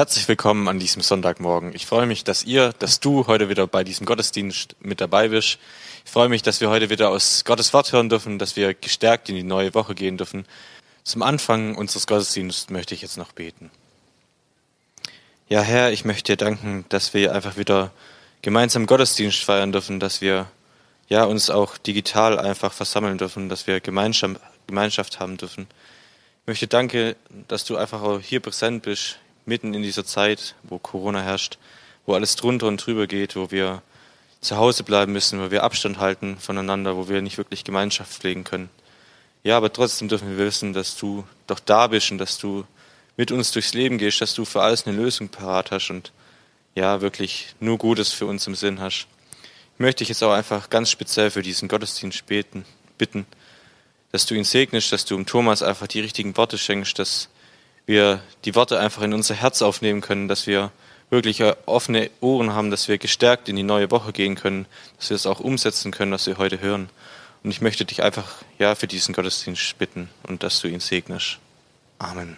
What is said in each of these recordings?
Herzlich willkommen an diesem Sonntagmorgen. Ich freue mich, dass ihr, dass du heute wieder bei diesem Gottesdienst mit dabei bist. Ich freue mich, dass wir heute wieder aus Gottes Wort hören dürfen, dass wir gestärkt in die neue Woche gehen dürfen. Zum Anfang unseres Gottesdienstes möchte ich jetzt noch beten. Ja, Herr, ich möchte dir danken, dass wir einfach wieder gemeinsam Gottesdienst feiern dürfen, dass wir ja uns auch digital einfach versammeln dürfen, dass wir Gemeinschaft, Gemeinschaft haben dürfen. Ich möchte danke, dass du einfach auch hier präsent bist, mitten in dieser Zeit, wo Corona herrscht, wo alles drunter und drüber geht, wo wir zu Hause bleiben müssen, wo wir Abstand halten voneinander, wo wir nicht wirklich Gemeinschaft pflegen können. Ja, aber trotzdem dürfen wir wissen, dass du doch da bist und dass du mit uns durchs Leben gehst, dass du für alles eine Lösung parat hast und ja, wirklich nur Gutes für uns im Sinn hast. Ich möchte dich jetzt auch einfach ganz speziell für diesen Gottesdienst beten, bitten, dass du ihn segnest, dass du um Thomas einfach die richtigen Worte schenkst, dass wir die Worte einfach in unser Herz aufnehmen können, dass wir wirklich offene Ohren haben, dass wir gestärkt in die neue Woche gehen können, dass wir es auch umsetzen können, was wir heute hören. Und ich möchte dich einfach ja für diesen Gottesdienst bitten und dass du ihn segnest. Amen.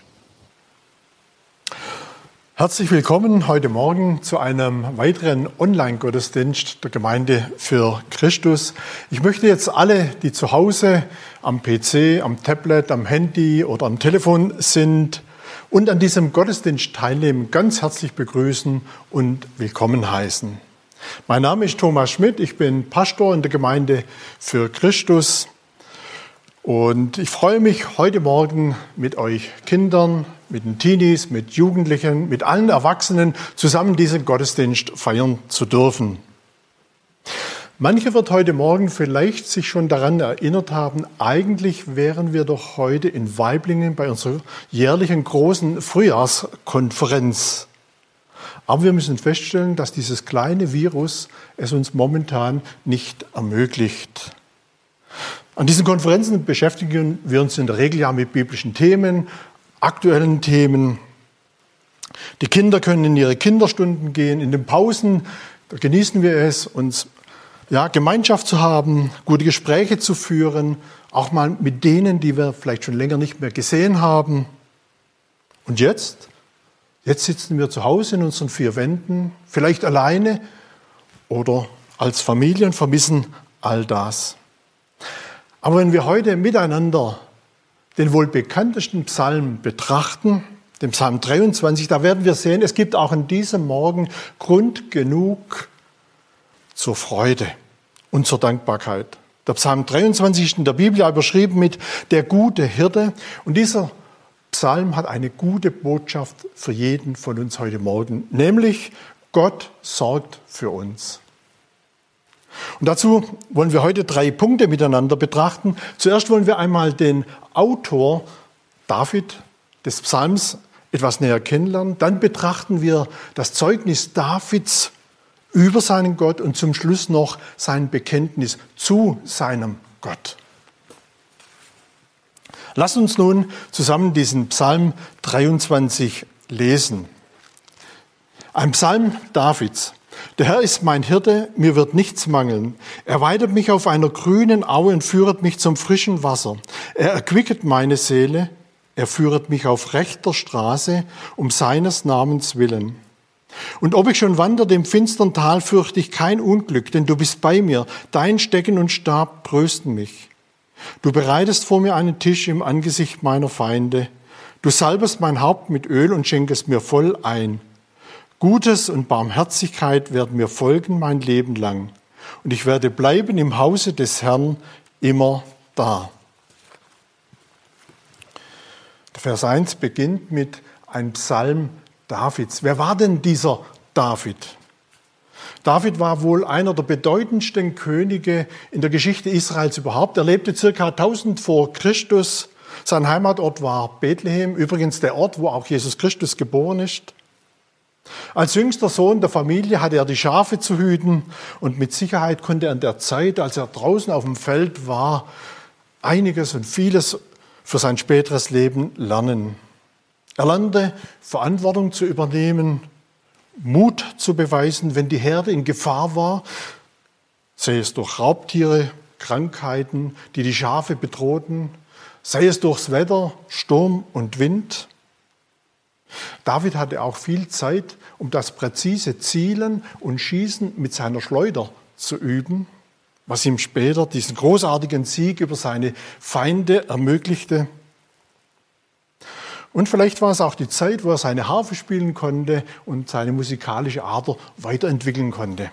Herzlich willkommen heute Morgen zu einem weiteren Online-Gottesdienst der Gemeinde für Christus. Ich möchte jetzt alle, die zu Hause am PC, am Tablet, am Handy oder am Telefon sind und an diesem Gottesdienst teilnehmen, ganz herzlich begrüßen und willkommen heißen. Mein Name ist Thomas Schmidt, ich bin Pastor in der Gemeinde für Christus und ich freue mich heute Morgen mit euch Kindern, mit den Teenies, mit Jugendlichen, mit allen Erwachsenen zusammen diesen Gottesdienst feiern zu dürfen. Manche wird heute Morgen vielleicht sich schon daran erinnert haben, eigentlich wären wir doch heute in Weiblingen bei unserer jährlichen großen Frühjahrskonferenz. Aber wir müssen feststellen, dass dieses kleine Virus es uns momentan nicht ermöglicht. An diesen Konferenzen beschäftigen wir uns in der Regel ja mit biblischen Themen, aktuellen Themen. Die Kinder können in ihre Kinderstunden gehen, in den Pausen genießen wir es, uns ja, Gemeinschaft zu haben, gute Gespräche zu führen, auch mal mit denen, die wir vielleicht schon länger nicht mehr gesehen haben. Und jetzt? Jetzt sitzen wir zu Hause in unseren vier Wänden, vielleicht alleine oder als Familien vermissen all das. Aber wenn wir heute miteinander den wohl bekanntesten Psalm betrachten, den Psalm 23, da werden wir sehen, es gibt auch in diesem Morgen Grund genug zur Freude und zur Dankbarkeit. Der Psalm 23 ist in der Bibel überschrieben mit der gute Hirte und dieser Psalm hat eine gute Botschaft für jeden von uns heute Morgen, nämlich Gott sorgt für uns. Und dazu wollen wir heute drei Punkte miteinander betrachten. Zuerst wollen wir einmal den Autor David des Psalms etwas näher kennenlernen. Dann betrachten wir das Zeugnis Davids über seinen Gott und zum Schluss noch sein Bekenntnis zu seinem Gott. Lass uns nun zusammen diesen Psalm 23 lesen. Ein Psalm Davids. Der Herr ist mein Hirte, mir wird nichts mangeln. Er weidet mich auf einer grünen Aue und führet mich zum frischen Wasser. Er erquicket meine Seele, er führet mich auf rechter Straße um seines Namens willen. Und ob ich schon wanderte im finstern Tal, fürchte ich kein Unglück, denn du bist bei mir. Dein Stecken und Stab trösten mich. Du bereitest vor mir einen Tisch im Angesicht meiner Feinde. Du salbest mein Haupt mit Öl und schenkest mir voll ein. Gutes und Barmherzigkeit werden mir folgen mein Leben lang. Und ich werde bleiben im Hause des Herrn immer da. Der Vers 1 beginnt mit einem Psalm Davids. Wer war denn dieser David? David war wohl einer der bedeutendsten Könige in der Geschichte Israels überhaupt. Er lebte circa 1000 vor Christus. Sein Heimatort war Bethlehem, übrigens der Ort, wo auch Jesus Christus geboren ist. Als jüngster Sohn der Familie hatte er die Schafe zu hüten und mit Sicherheit konnte er in der Zeit, als er draußen auf dem Feld war, einiges und vieles für sein späteres Leben lernen. Er lernte Verantwortung zu übernehmen, Mut zu beweisen, wenn die Herde in Gefahr war, sei es durch Raubtiere, Krankheiten, die die Schafe bedrohten, sei es durchs Wetter, Sturm und Wind. David hatte auch viel Zeit, um das präzise Zielen und Schießen mit seiner Schleuder zu üben, was ihm später diesen großartigen Sieg über seine Feinde ermöglichte. Und vielleicht war es auch die Zeit, wo er seine Harfe spielen konnte und seine musikalische Ader weiterentwickeln konnte.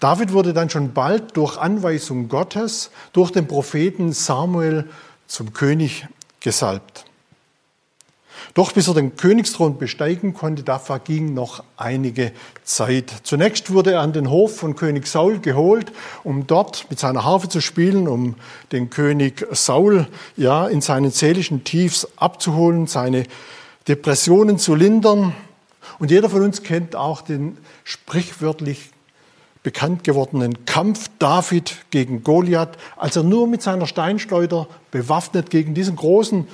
David wurde dann schon bald durch Anweisung Gottes, durch den Propheten Samuel zum König gesalbt. Doch bis er den Königsthron besteigen konnte, da verging noch einige Zeit. Zunächst wurde er an den Hof von König Saul geholt, um dort mit seiner Harfe zu spielen, um den König Saul ja in seinen seelischen Tiefs abzuholen, seine Depressionen zu lindern. Und jeder von uns kennt auch den sprichwörtlich bekannt gewordenen Kampf David gegen Goliath, als er nur mit seiner Steinschleuder bewaffnet gegen diesen großen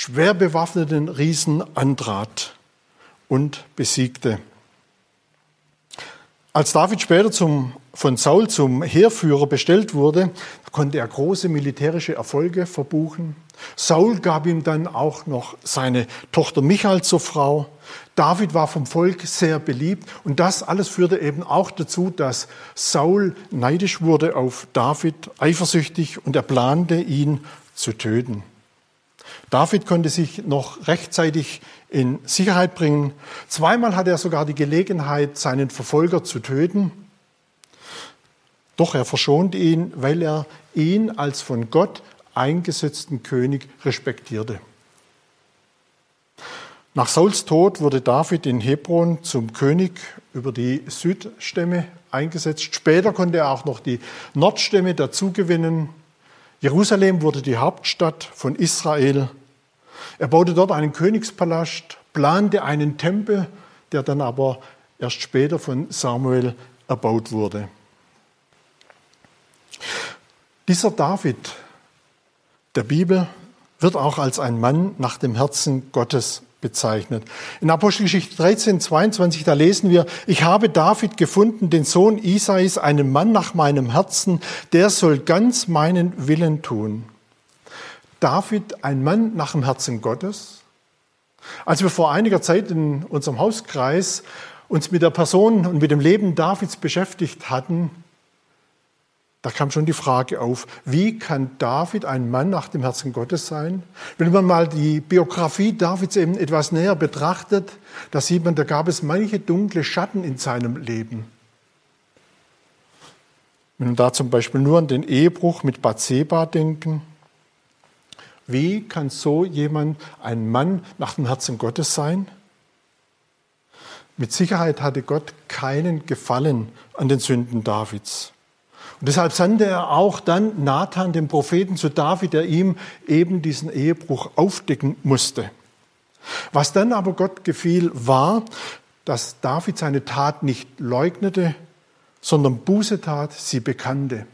schwer bewaffneten Riesen antrat und besiegte. Als David später zum, von Saul zum Heerführer bestellt wurde, konnte er große militärische Erfolge verbuchen. Saul gab ihm dann auch noch seine Tochter Michael zur Frau. David war vom Volk sehr beliebt und das alles führte eben auch dazu, dass Saul neidisch wurde auf David, eifersüchtig und er plante, ihn zu töten. David konnte sich noch rechtzeitig in Sicherheit bringen. Zweimal hatte er sogar die Gelegenheit, seinen Verfolger zu töten. Doch er verschonte ihn, weil er ihn als von Gott eingesetzten König respektierte. Nach Sauls Tod wurde David in Hebron zum König über die Südstämme eingesetzt. Später konnte er auch noch die Nordstämme dazugewinnen. Jerusalem wurde die Hauptstadt von Israel. Er baute dort einen Königspalast, plante einen Tempel, der dann aber erst später von Samuel erbaut wurde. Dieser David der Bibel wird auch als ein Mann nach dem Herzen Gottes bezeichnet. In Apostelgeschichte 13, 22, da lesen wir, ich habe David gefunden, den Sohn Isais, einen Mann nach meinem Herzen, der soll ganz meinen Willen tun. David ein Mann nach dem Herzen Gottes? Als wir vor einiger Zeit in unserem Hauskreis uns mit der Person und mit dem Leben Davids beschäftigt hatten, da kam schon die Frage auf, wie kann David ein Mann nach dem Herzen Gottes sein? Wenn man mal die Biografie Davids eben etwas näher betrachtet, da sieht man, da gab es manche dunkle Schatten in seinem Leben. Wenn wir da zum Beispiel nur an den Ehebruch mit Bathseba denken, wie kann so jemand ein Mann nach dem Herzen Gottes sein? Mit Sicherheit hatte Gott keinen Gefallen an den Sünden Davids. Und deshalb sandte er auch dann Nathan, den Propheten, zu David, der ihm eben diesen Ehebruch aufdecken musste. Was dann aber Gott gefiel, war, dass David seine Tat nicht leugnete, sondern Buße tat, sie bekannte.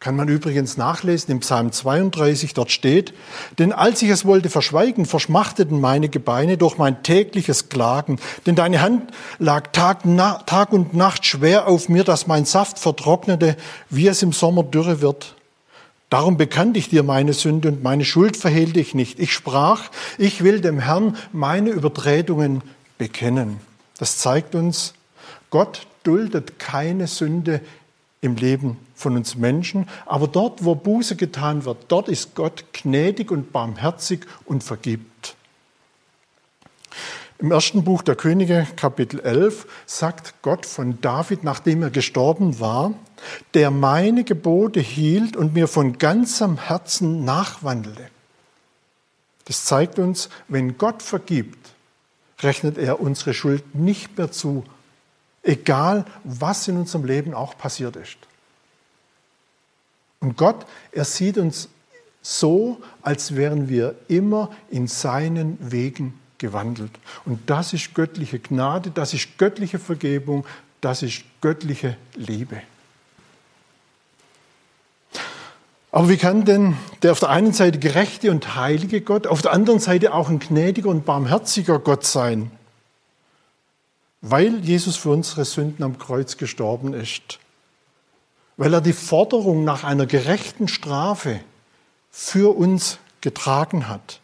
Kann man übrigens nachlesen im Psalm 32, dort steht, denn als ich es wollte verschweigen, verschmachteten meine Gebeine durch mein tägliches Klagen, denn deine Hand lag Tag, Tag und Nacht schwer auf mir, dass mein Saft vertrocknete, wie es im Sommer dürre wird. Darum bekannte ich dir meine Sünde und meine Schuld verhehlte ich nicht. Ich sprach, ich will dem Herrn meine Übertretungen bekennen. Das zeigt uns, Gott duldet keine Sünde im Leben von uns Menschen. Aber dort, wo Buße getan wird, dort ist Gott gnädig und barmherzig und vergibt. Im ersten Buch der Könige, Kapitel 11, sagt Gott von David, nachdem er gestorben war, der meine Gebote hielt und mir von ganzem Herzen nachwandelte. Das zeigt uns, wenn Gott vergibt, rechnet er unsere Schuld nicht mehr zu, egal was in unserem Leben auch passiert ist. Und Gott, er sieht uns so, als wären wir immer in seinen Wegen gewandelt. Und das ist göttliche Gnade, das ist göttliche Vergebung, das ist göttliche Liebe. Aber wie kann denn der auf der einen Seite gerechte und heilige Gott, auf der anderen Seite auch ein gnädiger und barmherziger Gott sein? Weil Jesus für unsere Sünden am Kreuz gestorben ist weil er die Forderung nach einer gerechten Strafe für uns getragen hat.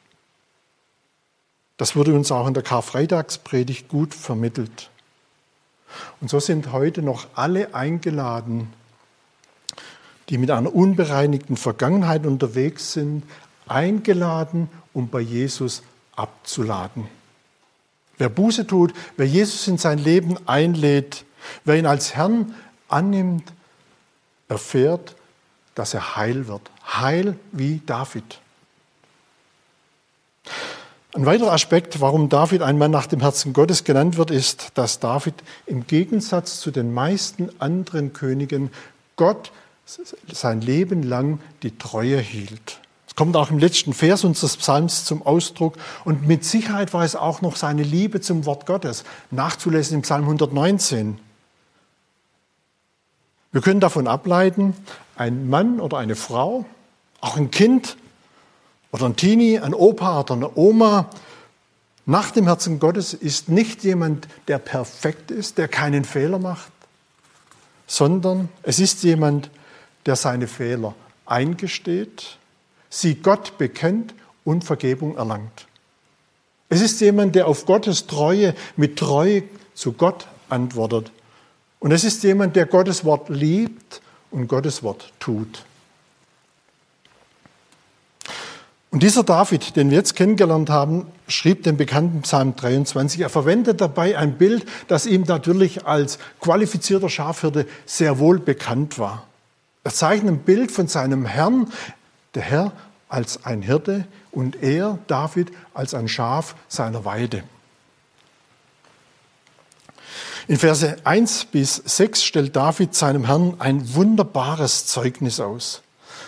Das wurde uns auch in der Karfreitagspredigt gut vermittelt. Und so sind heute noch alle eingeladen, die mit einer unbereinigten Vergangenheit unterwegs sind, eingeladen, um bei Jesus abzuladen. Wer Buße tut, wer Jesus in sein Leben einlädt, wer ihn als Herrn annimmt, erfährt, dass er heil wird. Heil wie David. Ein weiterer Aspekt, warum David ein Mann nach dem Herzen Gottes genannt wird, ist, dass David im Gegensatz zu den meisten anderen Königen Gott sein Leben lang die Treue hielt. Kommt auch im letzten Vers unseres Psalms zum Ausdruck und mit Sicherheit war es auch noch seine Liebe zum Wort Gottes, nachzulesen im Psalm 119. Wir können davon ableiten, ein Mann oder eine Frau, auch ein Kind, oder ein Teenie, ein Opa oder eine Oma nach dem Herzen Gottes ist nicht jemand, der perfekt ist, der keinen Fehler macht, sondern es ist jemand, der seine Fehler eingesteht, sie Gott bekennt und Vergebung erlangt. Es ist jemand, der auf Gottes Treue mit Treue zu Gott antwortet. Und es ist jemand, der Gottes Wort liebt und Gottes Wort tut. Und dieser David, den wir jetzt kennengelernt haben, schrieb den bekannten Psalm 23. Er verwendet dabei ein Bild, das ihm natürlich als qualifizierter Schafhirte sehr wohl bekannt war. Er zeichnet ein Bild von seinem Herrn, der Herr als ein Hirte und er, David, als ein Schaf seiner Weide. In Verse 1 bis 6 stellt David seinem Herrn ein wunderbares Zeugnis aus.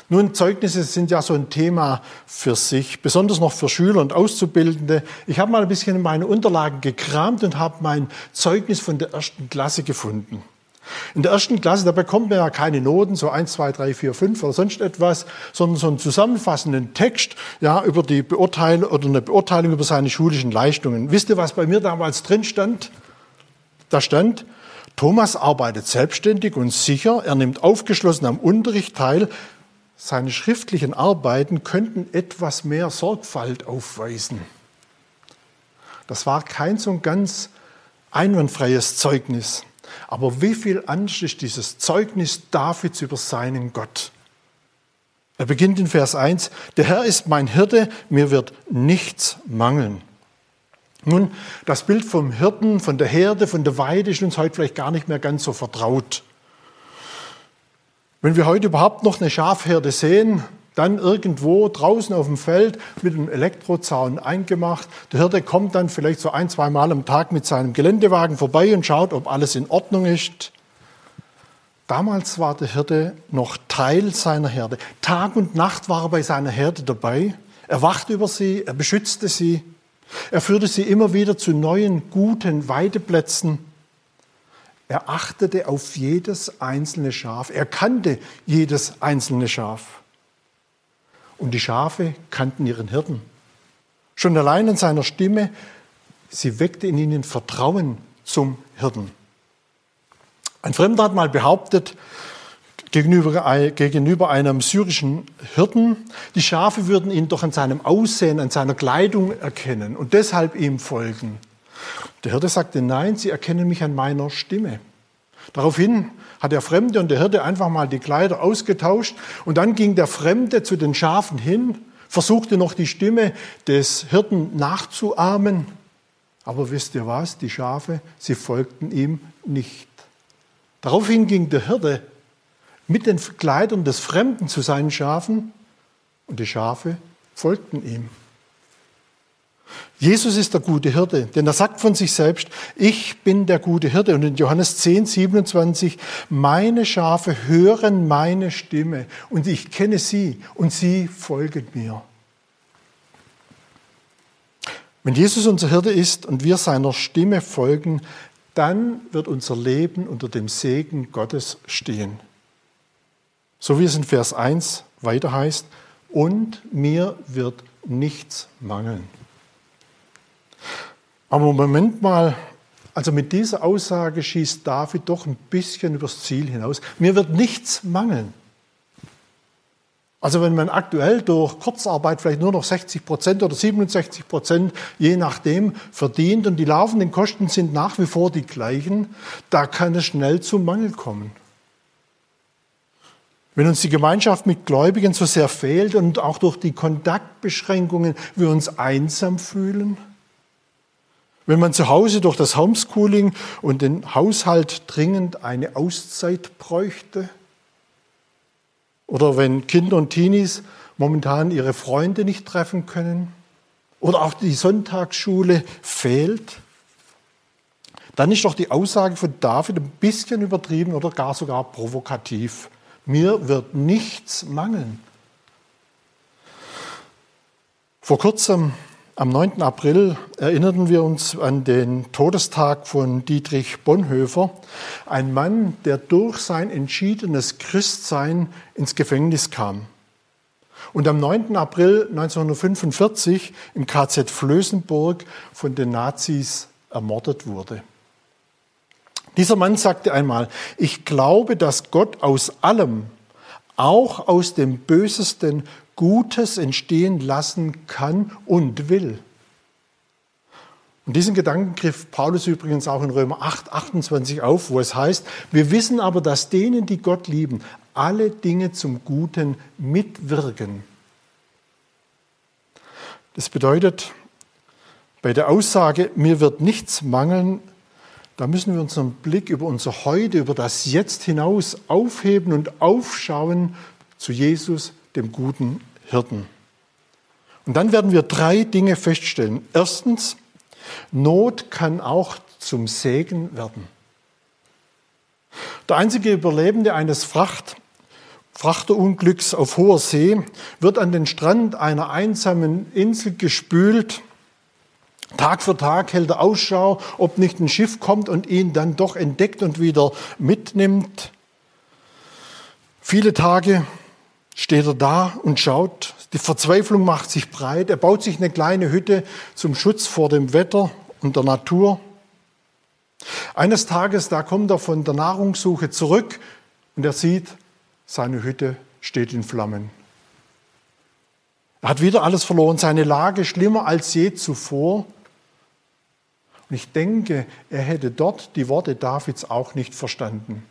Nun, Zeugnisse sind ja so ein Thema für sich, besonders noch für Schüler und Auszubildende. Ich habe mal ein bisschen in meine Unterlagen gekramt und habe mein Zeugnis von der ersten Klasse gefunden. In der ersten Klasse, da bekommt man ja keine Noten, so eins, zwei, drei, vier, fünf oder sonst etwas, sondern so einen zusammenfassenden Text, ja, über die Beurteilung oder eine Beurteilung über seine schulischen Leistungen. Wisst ihr, was bei mir damals drin stand? Da stand, Thomas arbeitet selbstständig und sicher, er nimmt aufgeschlossen am Unterricht teil, seine schriftlichen Arbeiten könnten etwas mehr Sorgfalt aufweisen. Das war kein so ganz einwandfreies Zeugnis. Aber wie viel anders ist dieses Zeugnis Davids über seinen Gott? Er beginnt in Vers 1, der Herr ist mein Hirte, mir wird nichts mangeln. Nun, das Bild vom Hirten, von der Herde, von der Weide ist uns heute vielleicht gar nicht mehr ganz so vertraut. Wenn wir heute überhaupt noch eine Schafherde sehen, dann irgendwo draußen auf dem Feld mit einem Elektrozaun eingemacht. Der Hirte kommt dann vielleicht so ein, zwei Mal am Tag mit seinem Geländewagen vorbei und schaut, ob alles in Ordnung ist. Damals war der Hirte noch Teil seiner Herde. Tag und Nacht war er bei seiner Herde dabei. Er wachte über sie, er beschützte sie. Er führte sie immer wieder zu neuen, guten Weideplätzen. Er achtete auf jedes einzelne Schaf. Er kannte jedes einzelne Schaf. Und die Schafe kannten ihren Hirten. Schon allein in seiner Stimme, sie weckte in ihnen Vertrauen zum Hirten. Ein Fremder hat mal behauptet, gegenüber, gegenüber einem syrischen Hirten, die Schafe würden ihn doch an seinem Aussehen, an seiner Kleidung erkennen und deshalb ihm folgen. Der Hirte sagte, nein, sie erkennen mich an meiner Stimme. Daraufhin hat der Fremde und der Hirte einfach mal die Kleider ausgetauscht und dann ging der Fremde zu den Schafen hin, versuchte noch die Stimme des Hirten nachzuahmen. Aber wisst ihr was? Die Schafe, sie folgten ihm nicht. Daraufhin ging der Hirte mit den Kleidern des Fremden zu seinen Schafen und die Schafe folgten ihm. Jesus ist der gute Hirte, denn er sagt von sich selbst, ich bin der gute Hirte. Und in Johannes 10, 27, meine Schafe hören meine Stimme und ich kenne sie und sie folgen mir. Wenn Jesus unser Hirte ist und wir seiner Stimme folgen, dann wird unser Leben unter dem Segen Gottes stehen. So wie es in Vers 1 weiter heißt, und mir wird nichts mangeln. Aber Moment mal, also mit dieser Aussage schießt David doch ein bisschen übers Ziel hinaus. Mir wird nichts mangeln. Also wenn man aktuell durch Kurzarbeit vielleicht nur noch 60 Prozent oder 67 Prozent, je nachdem, verdient und die laufenden Kosten sind nach wie vor die gleichen, da kann es schnell zum Mangel kommen. Wenn uns die Gemeinschaft mit Gläubigen so sehr fehlt und auch durch die Kontaktbeschränkungen wir uns einsam fühlen, wenn man zu Hause durch das Homeschooling und den Haushalt dringend eine Auszeit bräuchte, oder wenn Kinder und Teenies momentan ihre Freunde nicht treffen können oder auch die Sonntagsschule fehlt, dann ist doch die Aussage von David ein bisschen übertrieben oder gar sogar provokativ. Mir wird nichts mangeln. Vor kurzem am 9. April erinnerten wir uns an den Todestag von Dietrich Bonhoeffer, ein Mann, der durch sein entschiedenes Christsein ins Gefängnis kam und am 9. April 1945 im KZ Flößenburg von den Nazis ermordet wurde. Dieser Mann sagte einmal, ich glaube, dass Gott aus allem, auch aus dem Bösesten, Gutes entstehen lassen kann und will. Und diesen Gedanken griff Paulus übrigens auch in Römer 8, 28 auf, wo es heißt, wir wissen aber, dass denen, die Gott lieben, alle Dinge zum Guten mitwirken. Das bedeutet, bei der Aussage, mir wird nichts mangeln, da müssen wir unseren Blick über unser Heute, über das Jetzt hinaus aufheben und aufschauen zu Jesus, dem guten Hirten. Und dann werden wir drei Dinge feststellen. Erstens, Not kann auch zum Segen werden. Der einzige Überlebende eines Fracht, Frachterunglücks auf hoher See wird an den Strand einer einsamen Insel gespült. Tag für Tag hält er Ausschau, ob nicht ein Schiff kommt und ihn dann doch entdeckt und wieder mitnimmt. Viele Tage steht er da und schaut. Die Verzweiflung macht sich breit. Er baut sich eine kleine Hütte zum Schutz vor dem Wetter und der Natur. Eines Tages, da kommt er von der Nahrungssuche zurück und er sieht, seine Hütte steht in Flammen. Er hat wieder alles verloren, seine Lage schlimmer als je zuvor. Und ich denke, er hätte dort die Worte Davids auch nicht verstanden.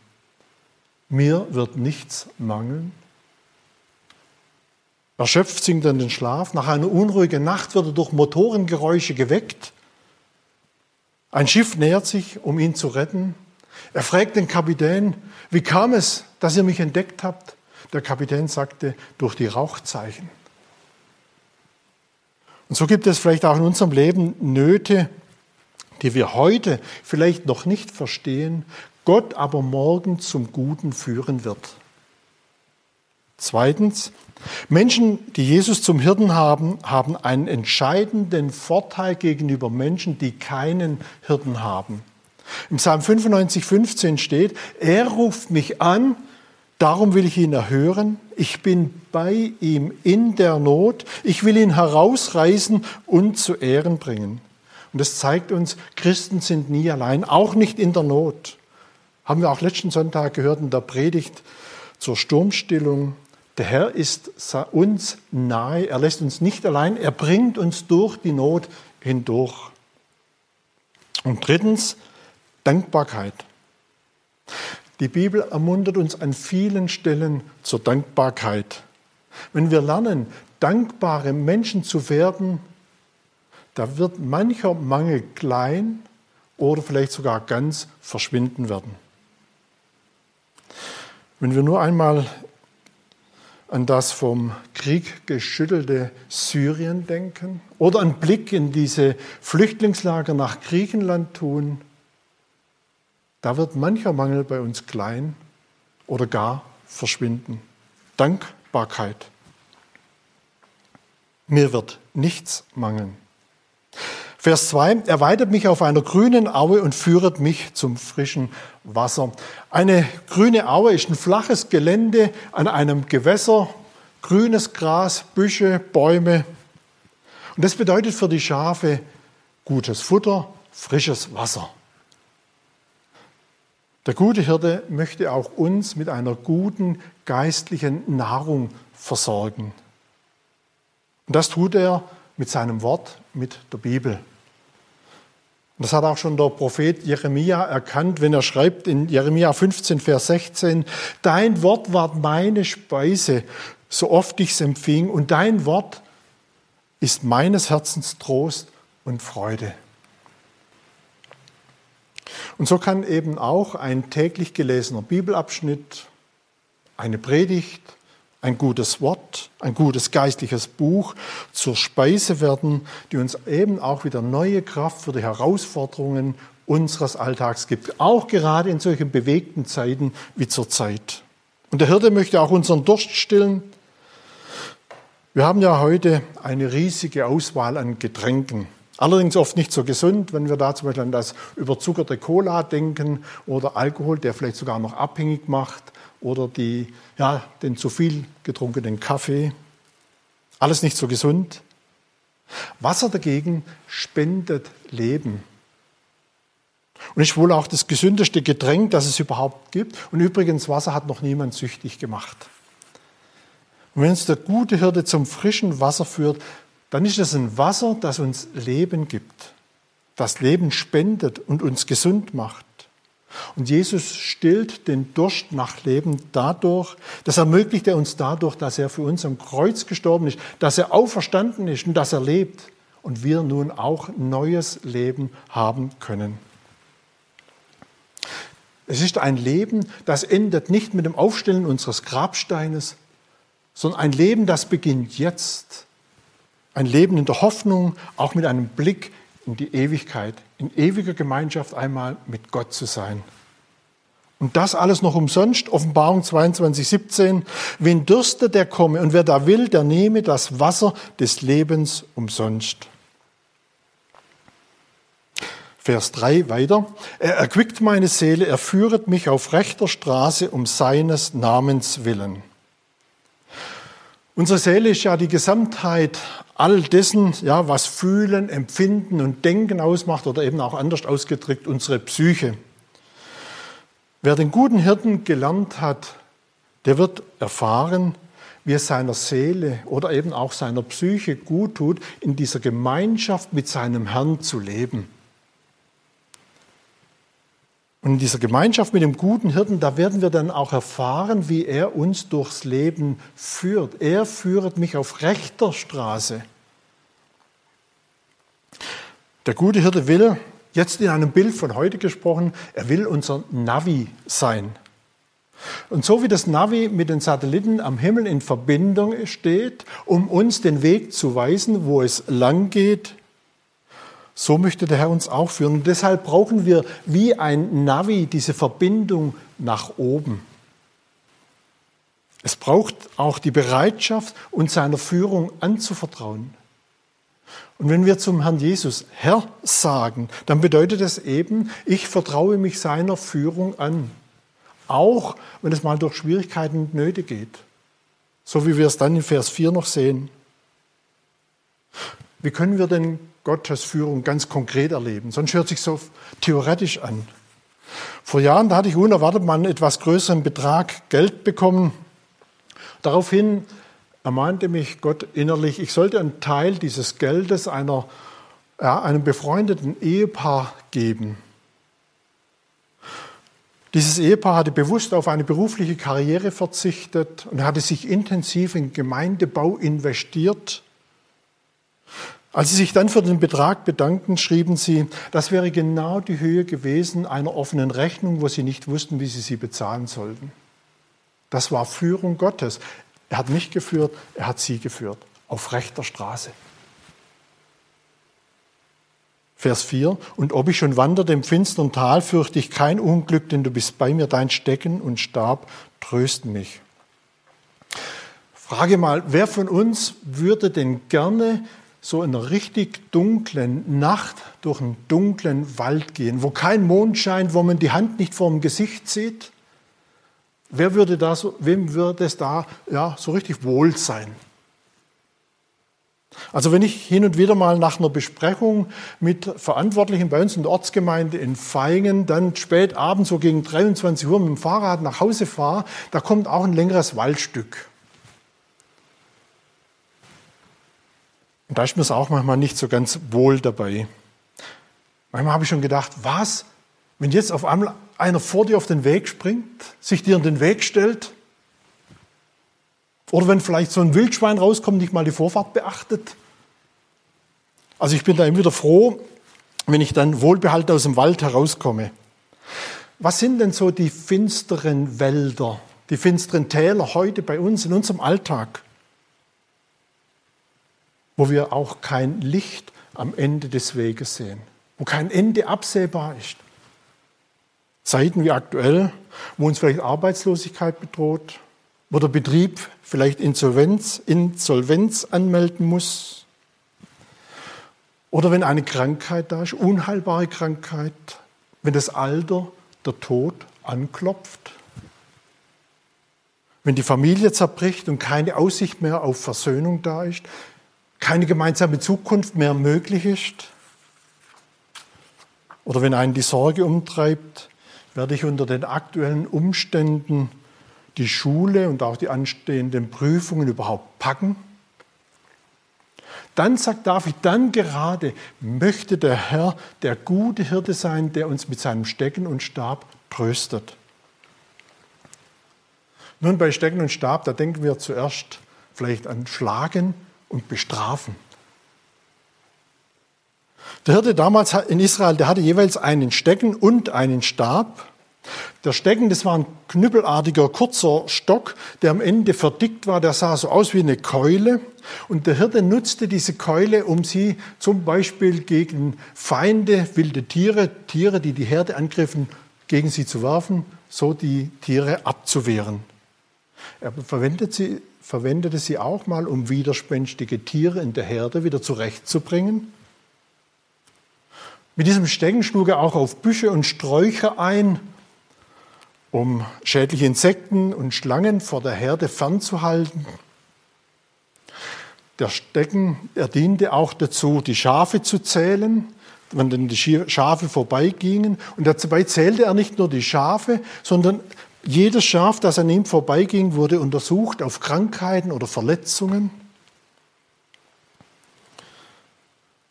Mir wird nichts mangeln, Erschöpft sinkt er in den Schlaf. Nach einer unruhigen Nacht wird er durch Motorengeräusche geweckt. Ein Schiff nähert sich, um ihn zu retten. Er fragt den Kapitän, wie kam es, dass ihr mich entdeckt habt? Der Kapitän sagte, durch die Rauchzeichen. Und so gibt es vielleicht auch in unserem Leben Nöte, die wir heute vielleicht noch nicht verstehen, Gott aber morgen zum Guten führen wird. Zweitens, Menschen, die Jesus zum Hirten haben, haben einen entscheidenden Vorteil gegenüber Menschen, die keinen Hirten haben. Im Psalm 95, 15 steht, er ruft mich an, darum will ich ihn erhören, ich bin bei ihm in der Not, ich will ihn herausreißen und zu Ehren bringen. Und das zeigt uns, Christen sind nie allein, auch nicht in der Not. Haben wir auch letzten Sonntag gehört in der Predigt zur Sturmstillung. Der Herr ist uns nahe, er lässt uns nicht allein, er bringt uns durch die Not hindurch. Und drittens, Dankbarkeit. Die Bibel ermuntert uns an vielen Stellen zur Dankbarkeit. Wenn wir lernen, dankbare Menschen zu werden, da wird mancher Mangel klein oder vielleicht sogar ganz verschwinden werden. Wenn wir nur einmal an das vom Krieg geschüttelte Syrien denken oder einen Blick in diese Flüchtlingslager nach Griechenland tun, da wird mancher Mangel bei uns klein oder gar verschwinden. Dankbarkeit. Mir wird nichts mangeln. Vers 2, er weidet mich auf einer grünen Aue und führet mich zum frischen Wasser. Eine grüne Aue ist ein flaches Gelände an einem Gewässer, grünes Gras, Büsche, Bäume. Und das bedeutet für die Schafe gutes Futter, frisches Wasser. Der gute Hirte möchte auch uns mit einer guten geistlichen Nahrung versorgen. Und das tut er mit seinem Wort, mit der Bibel. Das hat auch schon der Prophet Jeremia erkannt, wenn er schreibt in Jeremia 15, Vers 16, Dein Wort war meine Speise, so oft ich es empfing, und dein Wort ist meines Herzens Trost und Freude. Und so kann eben auch ein täglich gelesener Bibelabschnitt, eine Predigt, ein gutes Wort, ein gutes geistliches Buch zur Speise werden, die uns eben auch wieder neue Kraft für die Herausforderungen unseres Alltags gibt, auch gerade in solchen bewegten Zeiten wie zur Zeit. Und der Hirte möchte auch unseren Durst stillen. Wir haben ja heute eine riesige Auswahl an Getränken. Allerdings oft nicht so gesund, wenn wir da zum Beispiel an das überzuckerte Cola denken oder Alkohol, der vielleicht sogar noch abhängig macht oder die, ja, den zu viel getrunkenen Kaffee. Alles nicht so gesund. Wasser dagegen spendet Leben. Und ist wohl auch das gesündeste Getränk, das es überhaupt gibt. Und übrigens, Wasser hat noch niemand süchtig gemacht. Und wenn uns der gute Hirte zum frischen Wasser führt, dann ist es ein Wasser, das uns Leben gibt, das Leben spendet und uns gesund macht. Und Jesus stillt den Durst nach Leben dadurch, das ermöglicht er uns dadurch, dass er für uns am Kreuz gestorben ist, dass er auferstanden ist und dass er lebt und wir nun auch neues Leben haben können. Es ist ein Leben, das endet nicht mit dem Aufstellen unseres Grabsteines, sondern ein Leben, das beginnt jetzt. Ein Leben in der Hoffnung, auch mit einem Blick in die Ewigkeit, in ewiger Gemeinschaft einmal mit Gott zu sein. Und das alles noch umsonst, Offenbarung 22, 17. Wen dürstet, der komme, und wer da will, der nehme das Wasser des Lebens umsonst. Vers 3 weiter. Er erquickt meine Seele, er führet mich auf rechter Straße um seines Namens willen. Unsere Seele ist ja die Gesamtheit all dessen, ja, was Fühlen, Empfinden und Denken ausmacht oder eben auch anders ausgedrückt unsere Psyche. Wer den guten Hirten gelernt hat, der wird erfahren, wie es seiner Seele oder eben auch seiner Psyche gut tut, in dieser Gemeinschaft mit seinem Herrn zu leben. Und in dieser Gemeinschaft mit dem guten Hirten, da werden wir dann auch erfahren, wie er uns durchs Leben führt. Er führt mich auf rechter Straße. Der gute Hirte will, jetzt in einem Bild von heute gesprochen, er will unser Navi sein. Und so wie das Navi mit den Satelliten am Himmel in Verbindung steht, um uns den Weg zu weisen, wo es lang geht, so möchte der Herr uns auch führen. Und deshalb brauchen wir wie ein Navi diese Verbindung nach oben. Es braucht auch die Bereitschaft, uns seiner Führung anzuvertrauen. Und wenn wir zum Herrn Jesus Herr sagen, dann bedeutet es eben, ich vertraue mich seiner Führung an. Auch wenn es mal durch Schwierigkeiten und Nöte geht. So wie wir es dann in Vers 4 noch sehen. Wie können wir denn Gottes Führung ganz konkret erleben. Sonst hört sich so theoretisch an. Vor Jahren, da hatte ich unerwartet mal einen etwas größeren Betrag Geld bekommen. Daraufhin ermahnte mich Gott innerlich, ich sollte einen Teil dieses Geldes einer, ja, einem befreundeten Ehepaar geben. Dieses Ehepaar hatte bewusst auf eine berufliche Karriere verzichtet und hatte sich intensiv in Gemeindebau investiert. Als sie sich dann für den Betrag bedankten, schrieben sie, das wäre genau die Höhe gewesen einer offenen Rechnung, wo sie nicht wussten, wie sie sie bezahlen sollten. Das war Führung Gottes. Er hat mich geführt, er hat sie geführt, auf rechter Straße. Vers 4, und ob ich schon wanderte im finstern Tal, fürchte ich kein Unglück, denn du bist bei mir, dein Stecken und Stab trösten mich. Frage mal, wer von uns würde denn gerne so in einer richtig dunklen Nacht durch einen dunklen Wald gehen, wo kein Mond scheint, wo man die Hand nicht vor dem Gesicht sieht? Wer würde da so, wem würde es da ja, so richtig wohl sein? Also wenn ich hin und wieder mal nach einer Besprechung mit Verantwortlichen bei uns in der Ortsgemeinde in Feingen dann spät abends so gegen 23 Uhr mit dem Fahrrad nach Hause fahre, da kommt auch ein längeres Waldstück. Und da ist mir es auch manchmal nicht so ganz wohl dabei. Manchmal habe ich schon gedacht, was, wenn jetzt auf einmal einer vor dir auf den Weg springt, sich dir in den Weg stellt, oder wenn vielleicht so ein Wildschwein rauskommt, nicht mal die Vorfahrt beachtet. Also ich bin da immer wieder froh, wenn ich dann wohlbehalten aus dem Wald herauskomme. Was sind denn so die finsteren Wälder, die finsteren Täler heute bei uns in unserem Alltag, wo wir auch kein Licht am Ende des Weges sehen, wo kein Ende absehbar ist? Zeiten wie aktuell, wo uns vielleicht Arbeitslosigkeit bedroht, wo der Betrieb vielleicht Insolvenz, Insolvenz anmelden muss. Oder wenn eine Krankheit da ist, unheilbare Krankheit, wenn das Alter, der Tod anklopft. Wenn die Familie zerbricht und keine Aussicht mehr auf Versöhnung da ist, keine gemeinsame Zukunft mehr möglich ist. Oder wenn einen die Sorge umtreibt, werde ich unter den aktuellen Umständen die Schule und auch die anstehenden Prüfungen überhaupt packen? Dann sagt David, dann gerade möchte der Herr der gute Hirte sein, der uns mit seinem Stecken und Stab tröstet. Nun, bei Stecken und Stab, da denken wir zuerst vielleicht an Schlagen und Bestrafen. Der Hirte damals in Israel, der hatte jeweils einen Stecken und einen Stab. Der Stecken, das war ein knüppelartiger, kurzer Stock, der am Ende verdickt war. Der sah so aus wie eine Keule. Und der Hirte nutzte diese Keule, um sie zum Beispiel gegen Feinde, wilde Tiere, Tiere, die die Herde angriffen, gegen sie zu werfen, so die Tiere abzuwehren. Er verwendete sie, verwendete sie auch mal, um widerspenstige Tiere in der Herde wieder zurechtzubringen. Mit diesem Stecken schlug er auch auf Büsche und Sträucher ein, um schädliche Insekten und Schlangen vor der Herde fernzuhalten. Der Stecken, er diente auch dazu, die Schafe zu zählen, wenn dann die Schafe vorbeigingen. Und dabei zählte er nicht nur die Schafe, sondern jedes Schaf, das an ihm vorbeiging, wurde untersucht auf Krankheiten oder Verletzungen.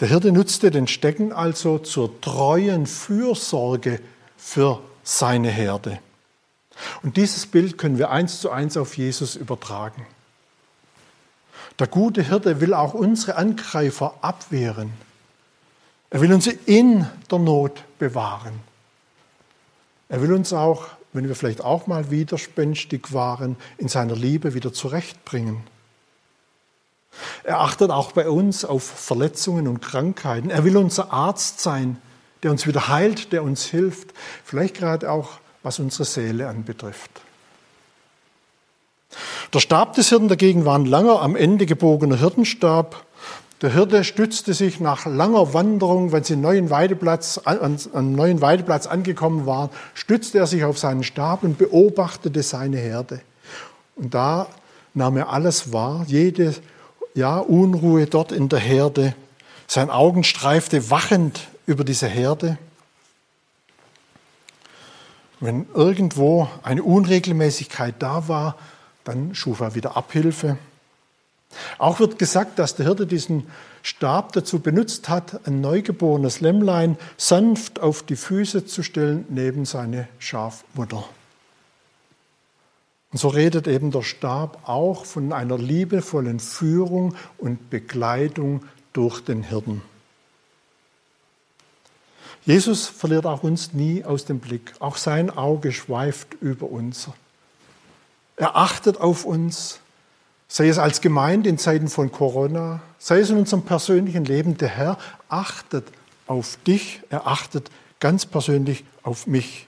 Der Hirte nutzte den Stecken also zur treuen Fürsorge für seine Herde. Und dieses Bild können wir eins zu eins auf Jesus übertragen. Der gute Hirte will auch unsere Angreifer abwehren. Er will uns in der Not bewahren. Er will uns auch, wenn wir vielleicht auch mal widerspenstig waren, in seiner Liebe wieder zurechtbringen. Er achtet auch bei uns auf Verletzungen und Krankheiten. Er will unser Arzt sein, der uns wieder heilt, der uns hilft. Vielleicht gerade auch was unsere Seele anbetrifft. Der Stab des Hirten dagegen war ein langer, am Ende gebogener Hirtenstab. Der Hirte stützte sich nach langer Wanderung, wenn sie neuen Weideplatz, an einem neuen Weideplatz angekommen waren, stützte er sich auf seinen Stab und beobachtete seine Herde. Und da nahm er alles wahr, jede ja, Unruhe dort in der Herde. Sein Augen streifte wachend über diese Herde. Wenn irgendwo eine Unregelmäßigkeit da war, dann schuf er wieder Abhilfe. Auch wird gesagt, dass der Hirte diesen Stab dazu benutzt hat, ein neugeborenes Lämmlein sanft auf die Füße zu stellen neben seine Schafmutter. Und so redet eben der Stab auch von einer liebevollen Führung und Begleitung durch den Hirten. Jesus verliert auch uns nie aus dem Blick. Auch sein Auge schweift über uns. Er achtet auf uns, sei es als Gemeinde in Zeiten von Corona, sei es in unserem persönlichen Leben. Der Herr achtet auf dich, er achtet ganz persönlich auf mich.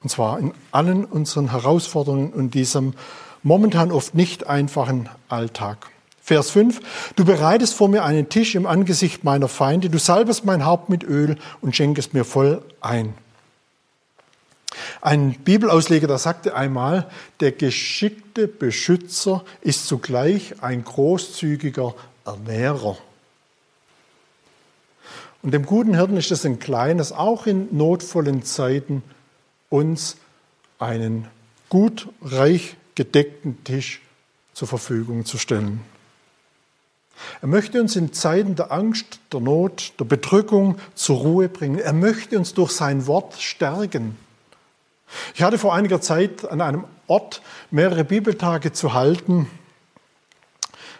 Und zwar in allen unseren Herausforderungen und diesem momentan oft nicht einfachen Alltag. Vers 5, du bereitest vor mir einen Tisch im Angesicht meiner Feinde, du salbest mein Haupt mit Öl und schenkest mir voll ein. Ein Bibelausleger, der sagte einmal, der geschickte Beschützer ist zugleich ein großzügiger Ernährer. Und dem guten Hirten ist es ein kleines, auch in notvollen Zeiten, uns einen gut reich gedeckten Tisch zur Verfügung zu stellen. Er möchte uns in Zeiten der Angst, der Not, der Bedrückung zur Ruhe bringen. Er möchte uns durch sein Wort stärken. Ich hatte vor einiger Zeit an einem Ort mehrere Bibeltage zu halten.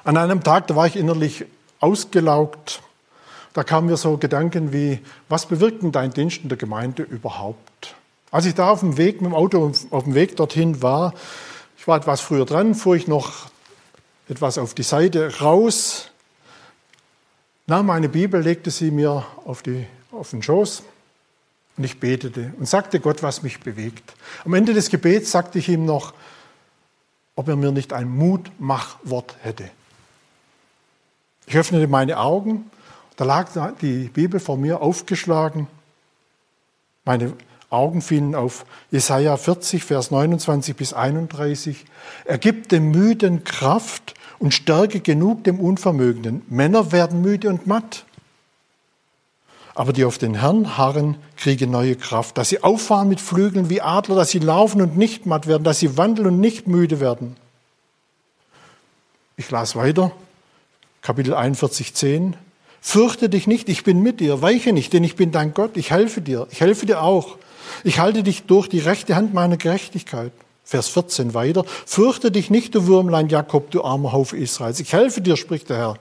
An einem Tag, da war ich innerlich ausgelaugt. Da kamen mir so Gedanken wie, was bewirkt denn dein Dienst in der Gemeinde überhaupt? Als ich da auf dem Weg mit dem Auto auf dem Weg dorthin war, ich war etwas früher dran, fuhr ich noch etwas auf die Seite raus, nahm meine Bibel, legte sie mir auf, die, auf den Schoß und ich betete und sagte Gott, was mich bewegt. Am Ende des Gebets sagte ich ihm noch, ob er mir nicht ein Mutmachwort hätte. Ich öffnete meine Augen, da lag die Bibel vor mir aufgeschlagen. Meine Augen fielen auf Jesaja 40, Vers 29 bis 31. Er gibt dem Müden Kraft und Stärke genug dem Unvermögenden. Männer werden müde und matt. Aber die auf den Herrn harren, kriegen neue Kraft, dass sie auffahren mit Flügeln wie Adler, dass sie laufen und nicht matt werden, dass sie wandeln und nicht müde werden. Ich las weiter. Kapitel 41, 10. Fürchte dich nicht, ich bin mit dir, weiche nicht, denn ich bin dein Gott, ich helfe dir, ich helfe dir auch. Ich halte dich durch die rechte Hand meiner Gerechtigkeit. Vers 14 weiter. Fürchte dich nicht, du Würmlein Jakob, du armer Haufe Israels. Ich helfe dir, spricht der Herr.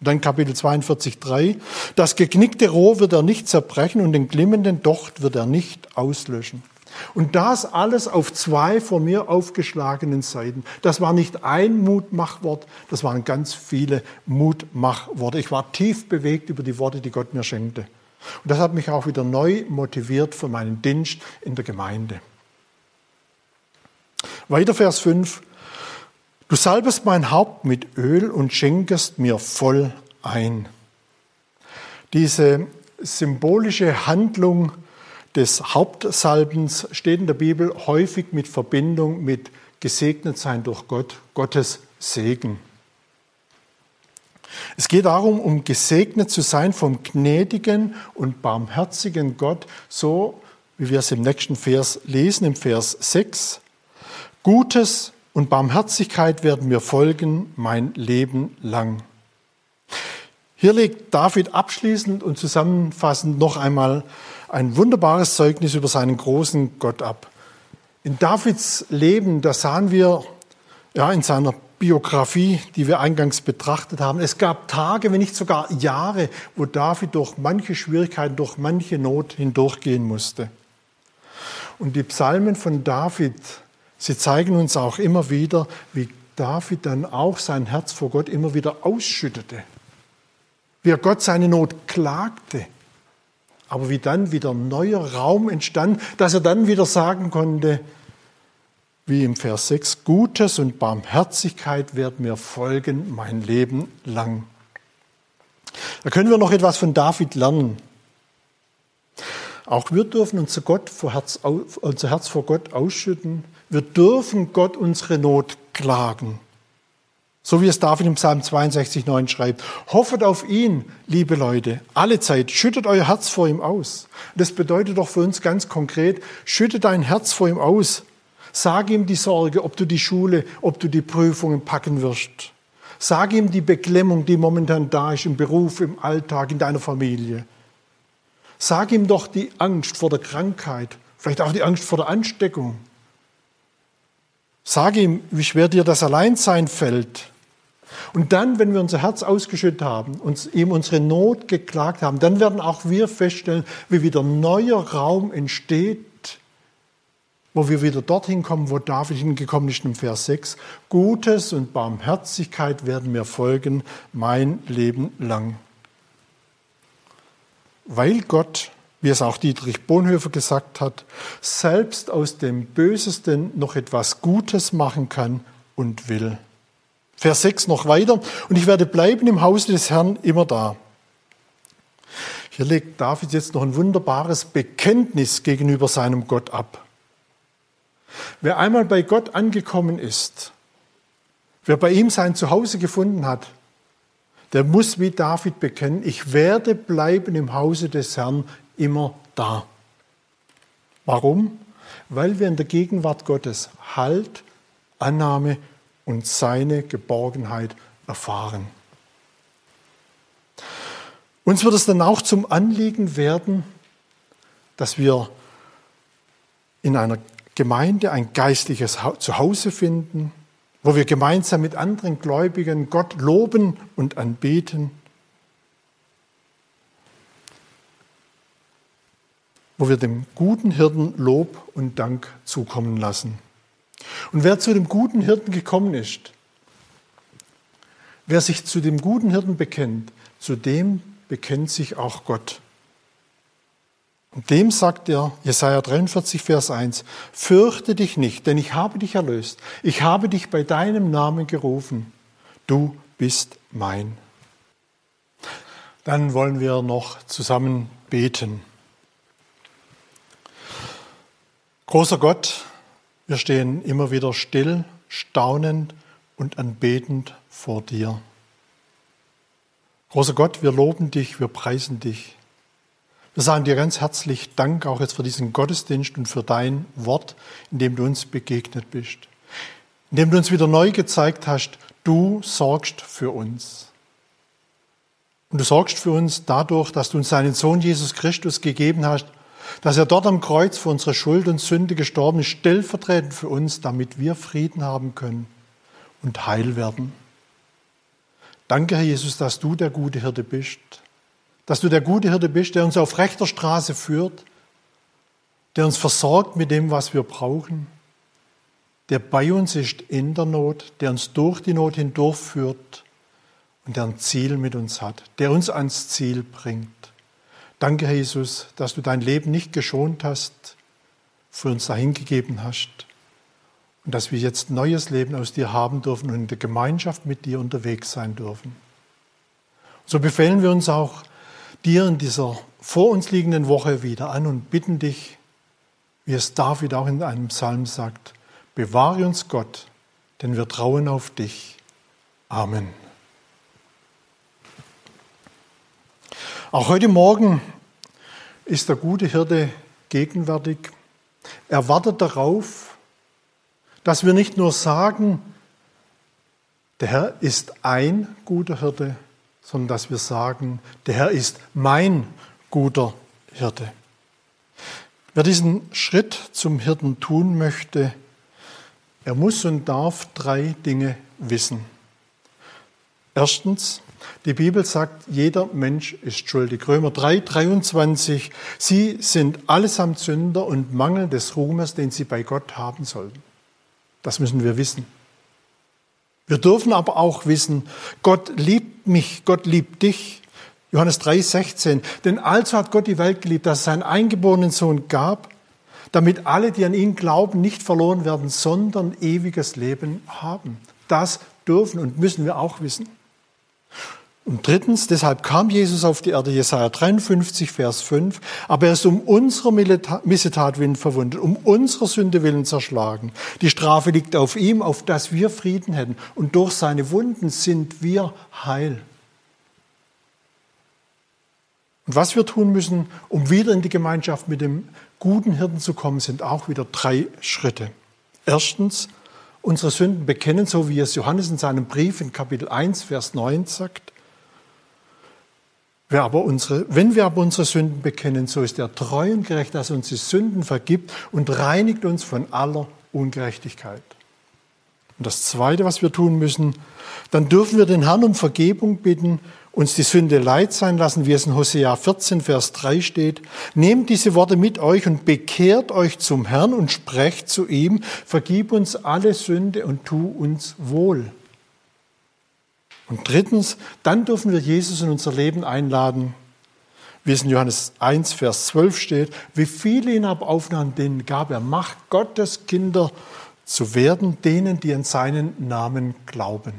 Dann Kapitel 42, 3. Das geknickte Rohr wird er nicht zerbrechen und den glimmenden Docht wird er nicht auslöschen. Und das alles auf zwei von mir aufgeschlagenen Seiten. Das war nicht ein Mutmachwort, das waren ganz viele Mutmachworte. Ich war tief bewegt über die Worte, die Gott mir schenkte. Und das hat mich auch wieder neu motiviert für meinen Dienst in der Gemeinde. Weiter Vers 5. Du salbest mein Haupt mit Öl und schenkest mir voll ein. Diese symbolische Handlung des Hauptsalbens steht in der Bibel häufig mit Verbindung mit gesegnet sein durch Gott, Gottes Segen. Es geht darum, um gesegnet zu sein vom gnädigen und barmherzigen Gott, so wie wir es im nächsten Vers lesen, im Vers 6. Gutes und Barmherzigkeit werden mir folgen mein Leben lang. Hier legt David abschließend und zusammenfassend noch einmal ein wunderbares Zeugnis über seinen großen Gott ab. In Davids Leben, da sahen wir ja, in seiner Biografie, die wir eingangs betrachtet haben, es gab Tage, wenn nicht sogar Jahre, wo David durch manche Schwierigkeiten, durch manche Not hindurchgehen musste. Und die Psalmen von David, sie zeigen uns auch immer wieder, wie David dann auch sein Herz vor Gott immer wieder ausschüttete. Wie er Gott seine Not klagte aber wie dann wieder neuer Raum entstand, dass er dann wieder sagen konnte, wie im Vers 6, Gutes und Barmherzigkeit werden mir folgen mein Leben lang. Da können wir noch etwas von David lernen. Auch wir dürfen unser, Gott vor Herz, unser Herz vor Gott ausschütten. Wir dürfen Gott unsere Not klagen. So wie es David im Psalm 62, 9 schreibt. Hoffet auf ihn, liebe Leute, alle Zeit. Schüttet euer Herz vor ihm aus. Das bedeutet doch für uns ganz konkret, schüttet dein Herz vor ihm aus. Sag ihm die Sorge, ob du die Schule, ob du die Prüfungen packen wirst. Sag ihm die Beklemmung, die momentan da ist im Beruf, im Alltag, in deiner Familie. Sag ihm doch die Angst vor der Krankheit, vielleicht auch die Angst vor der Ansteckung. Sag ihm, wie schwer dir das Alleinsein fällt. Und dann, wenn wir unser Herz ausgeschüttet haben, uns ihm unsere Not geklagt haben, dann werden auch wir feststellen, wie wieder neuer Raum entsteht, wo wir wieder dorthin kommen, wo David hingekommen ist im Vers 6. Gutes und Barmherzigkeit werden mir folgen mein Leben lang. Weil Gott wie es auch Dietrich Bonhoeffer gesagt hat, selbst aus dem Bösesten noch etwas Gutes machen kann und will. Vers 6 noch weiter. Und ich werde bleiben im Hause des Herrn immer da. Hier legt David jetzt noch ein wunderbares Bekenntnis gegenüber seinem Gott ab. Wer einmal bei Gott angekommen ist, wer bei ihm sein Zuhause gefunden hat, der muss wie David bekennen, ich werde bleiben im Hause des Herrn immer da. Warum? Weil wir in der Gegenwart Gottes Halt, Annahme und seine Geborgenheit erfahren. Uns wird es dann auch zum Anliegen werden, dass wir in einer Gemeinde ein geistliches Zuhause finden, wo wir gemeinsam mit anderen Gläubigen Gott loben und anbeten, wo wir dem guten Hirten Lob und Dank zukommen lassen. Und wer zu dem guten Hirten gekommen ist, wer sich zu dem guten Hirten bekennt, zu dem bekennt sich auch Gott. Und dem sagt er, Jesaja 43, Vers 1, fürchte dich nicht, denn ich habe dich erlöst. Ich habe dich bei deinem Namen gerufen. Du bist mein. Dann wollen wir noch zusammen beten. Großer Gott, wir stehen immer wieder still, staunend und anbetend vor dir. Großer Gott, wir loben dich, wir preisen dich. Wir sagen dir ganz herzlich Dank auch jetzt für diesen Gottesdienst und für dein Wort, in dem du uns begegnet bist. In dem du uns wieder neu gezeigt hast, du sorgst für uns. Und du sorgst für uns dadurch, dass du uns deinen Sohn Jesus Christus gegeben hast, dass er dort am Kreuz für unsere Schuld und Sünde gestorben ist, stellvertretend für uns, damit wir Frieden haben können und heil werden. Danke, Herr Jesus, dass du der gute Hirte bist dass du der gute Hirte bist, der uns auf rechter Straße führt, der uns versorgt mit dem, was wir brauchen, der bei uns ist in der Not, der uns durch die Not hindurchführt und der ein Ziel mit uns hat, der uns ans Ziel bringt. Danke, Herr Jesus, dass du dein Leben nicht geschont hast, für uns dahingegeben hast und dass wir jetzt neues Leben aus dir haben dürfen und in der Gemeinschaft mit dir unterwegs sein dürfen. So befehlen wir uns auch, dir in dieser vor uns liegenden Woche wieder an und bitten dich, wie es David auch in einem Psalm sagt, bewahre uns Gott, denn wir trauen auf dich. Amen. Auch heute Morgen ist der gute Hirte gegenwärtig. Er wartet darauf, dass wir nicht nur sagen, der Herr ist ein guter Hirte, sondern dass wir sagen, der Herr ist mein guter Hirte. Wer diesen Schritt zum Hirten tun möchte, er muss und darf drei Dinge wissen. Erstens, die Bibel sagt, jeder Mensch ist schuldig. Römer 3, 23, sie sind allesamt Sünder und Mangel des Ruhmes, den sie bei Gott haben sollten. Das müssen wir wissen. Wir dürfen aber auch wissen, Gott liebt mich, Gott liebt dich. Johannes 3, 16. Denn also hat Gott die Welt geliebt, dass es seinen eingeborenen Sohn gab, damit alle, die an ihn glauben, nicht verloren werden, sondern ewiges Leben haben. Das dürfen und müssen wir auch wissen. Und drittens, deshalb kam Jesus auf die Erde, Jesaja 53, Vers 5, aber er ist um unsere Missetat willen verwundet, um unsere Sünde willen zerschlagen. Die Strafe liegt auf ihm, auf dass wir Frieden hätten. Und durch seine Wunden sind wir heil. Und was wir tun müssen, um wieder in die Gemeinschaft mit dem guten Hirten zu kommen, sind auch wieder drei Schritte. Erstens, unsere Sünden bekennen, so wie es Johannes in seinem Brief in Kapitel 1, Vers 9 sagt. Wer aber unsere, wenn wir aber unsere Sünden bekennen, so ist er treu und gerecht, dass er uns die Sünden vergibt und reinigt uns von aller Ungerechtigkeit. Und das Zweite, was wir tun müssen, dann dürfen wir den Herrn um Vergebung bitten, uns die Sünde leid sein lassen, wie es in Hosea 14, Vers 3 steht. Nehmt diese Worte mit euch und bekehrt euch zum Herrn und sprecht zu ihm, vergib uns alle Sünde und tu uns wohl. Und drittens, dann dürfen wir Jesus in unser Leben einladen, wie es in Johannes 1, Vers 12 steht, wie viele ihn aber aufnahmen, denen gab er Macht, Gottes Kinder zu werden, denen, die an seinen Namen glauben.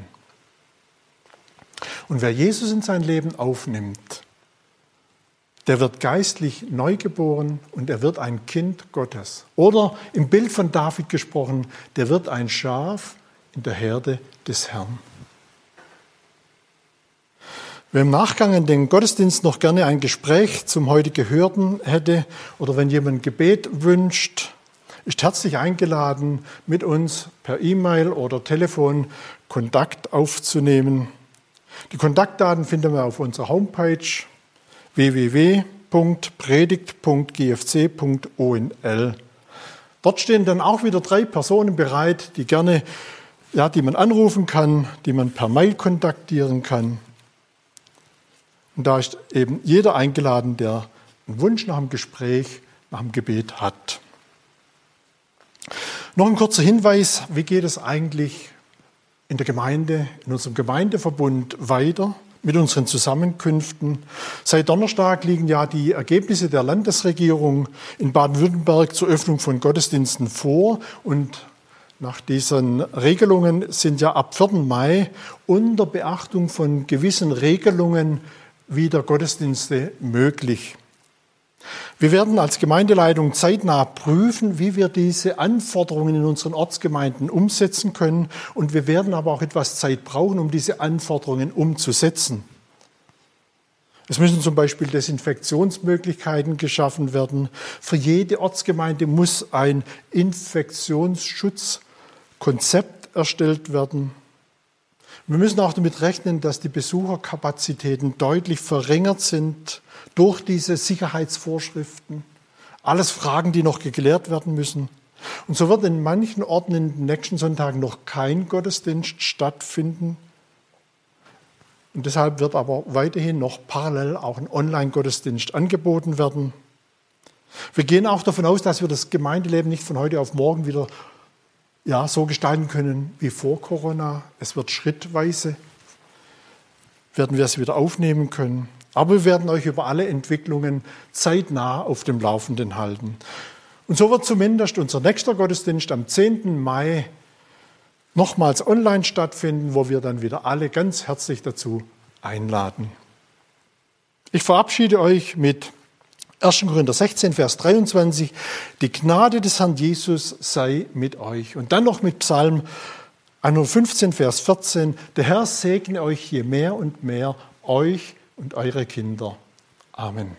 Und wer Jesus in sein Leben aufnimmt, der wird geistlich neugeboren und er wird ein Kind Gottes. Oder im Bild von David gesprochen, der wird ein Schaf in der Herde des Herrn. Wer im Nachgang an den Gottesdienst noch gerne ein Gespräch zum heute Gehörten hätte oder wenn jemand Gebet wünscht, ist herzlich eingeladen, mit uns per E-Mail oder Telefon Kontakt aufzunehmen. Die Kontaktdaten finden wir auf unserer Homepage www.predigt.gfc.onl. Dort stehen dann auch wieder drei Personen bereit, die gerne, ja, die man anrufen kann, die man per Mail kontaktieren kann. Und da ist eben jeder eingeladen, der einen Wunsch nach dem Gespräch, nach dem Gebet hat. Noch ein kurzer Hinweis, wie geht es eigentlich in der Gemeinde, in unserem Gemeindeverbund weiter mit unseren Zusammenkünften. Seit Donnerstag liegen ja die Ergebnisse der Landesregierung in Baden-Württemberg zur Öffnung von Gottesdiensten vor und nach diesen Regelungen sind ja ab 4. Mai unter Beachtung von gewissen Regelungen wieder Gottesdienste möglich. Wir werden als Gemeindeleitung zeitnah prüfen, wie wir diese Anforderungen in unseren Ortsgemeinden umsetzen können. Und wir werden aber auch etwas Zeit brauchen, um diese Anforderungen umzusetzen. Es müssen zum Beispiel Desinfektionsmöglichkeiten geschaffen werden. Für jede Ortsgemeinde muss ein Infektionsschutzkonzept erstellt werden. Wir müssen auch damit rechnen, dass die Besucherkapazitäten deutlich verringert sind durch diese Sicherheitsvorschriften. Alles Fragen, die noch geklärt werden müssen. Und so wird in manchen Orten in den nächsten Sonntagen noch kein Gottesdienst stattfinden. Und deshalb wird aber weiterhin noch parallel auch ein Online-Gottesdienst angeboten werden. Wir gehen auch davon aus, dass wir das Gemeindeleben nicht von heute auf morgen wieder ja, so gestalten können wie vor Corona. Es wird schrittweise, werden wir es wieder aufnehmen können. Aber wir werden euch über alle Entwicklungen zeitnah auf dem Laufenden halten. Und so wird zumindest unser nächster Gottesdienst am 10. Mai nochmals online stattfinden, wo wir dann wieder alle ganz herzlich dazu einladen. Ich verabschiede euch mit 1. Korinther 16, Vers 23, die Gnade des Herrn Jesus sei mit euch. Und dann noch mit Psalm 115, Vers 14, der Herr segne euch je mehr und mehr, euch und eure Kinder. Amen.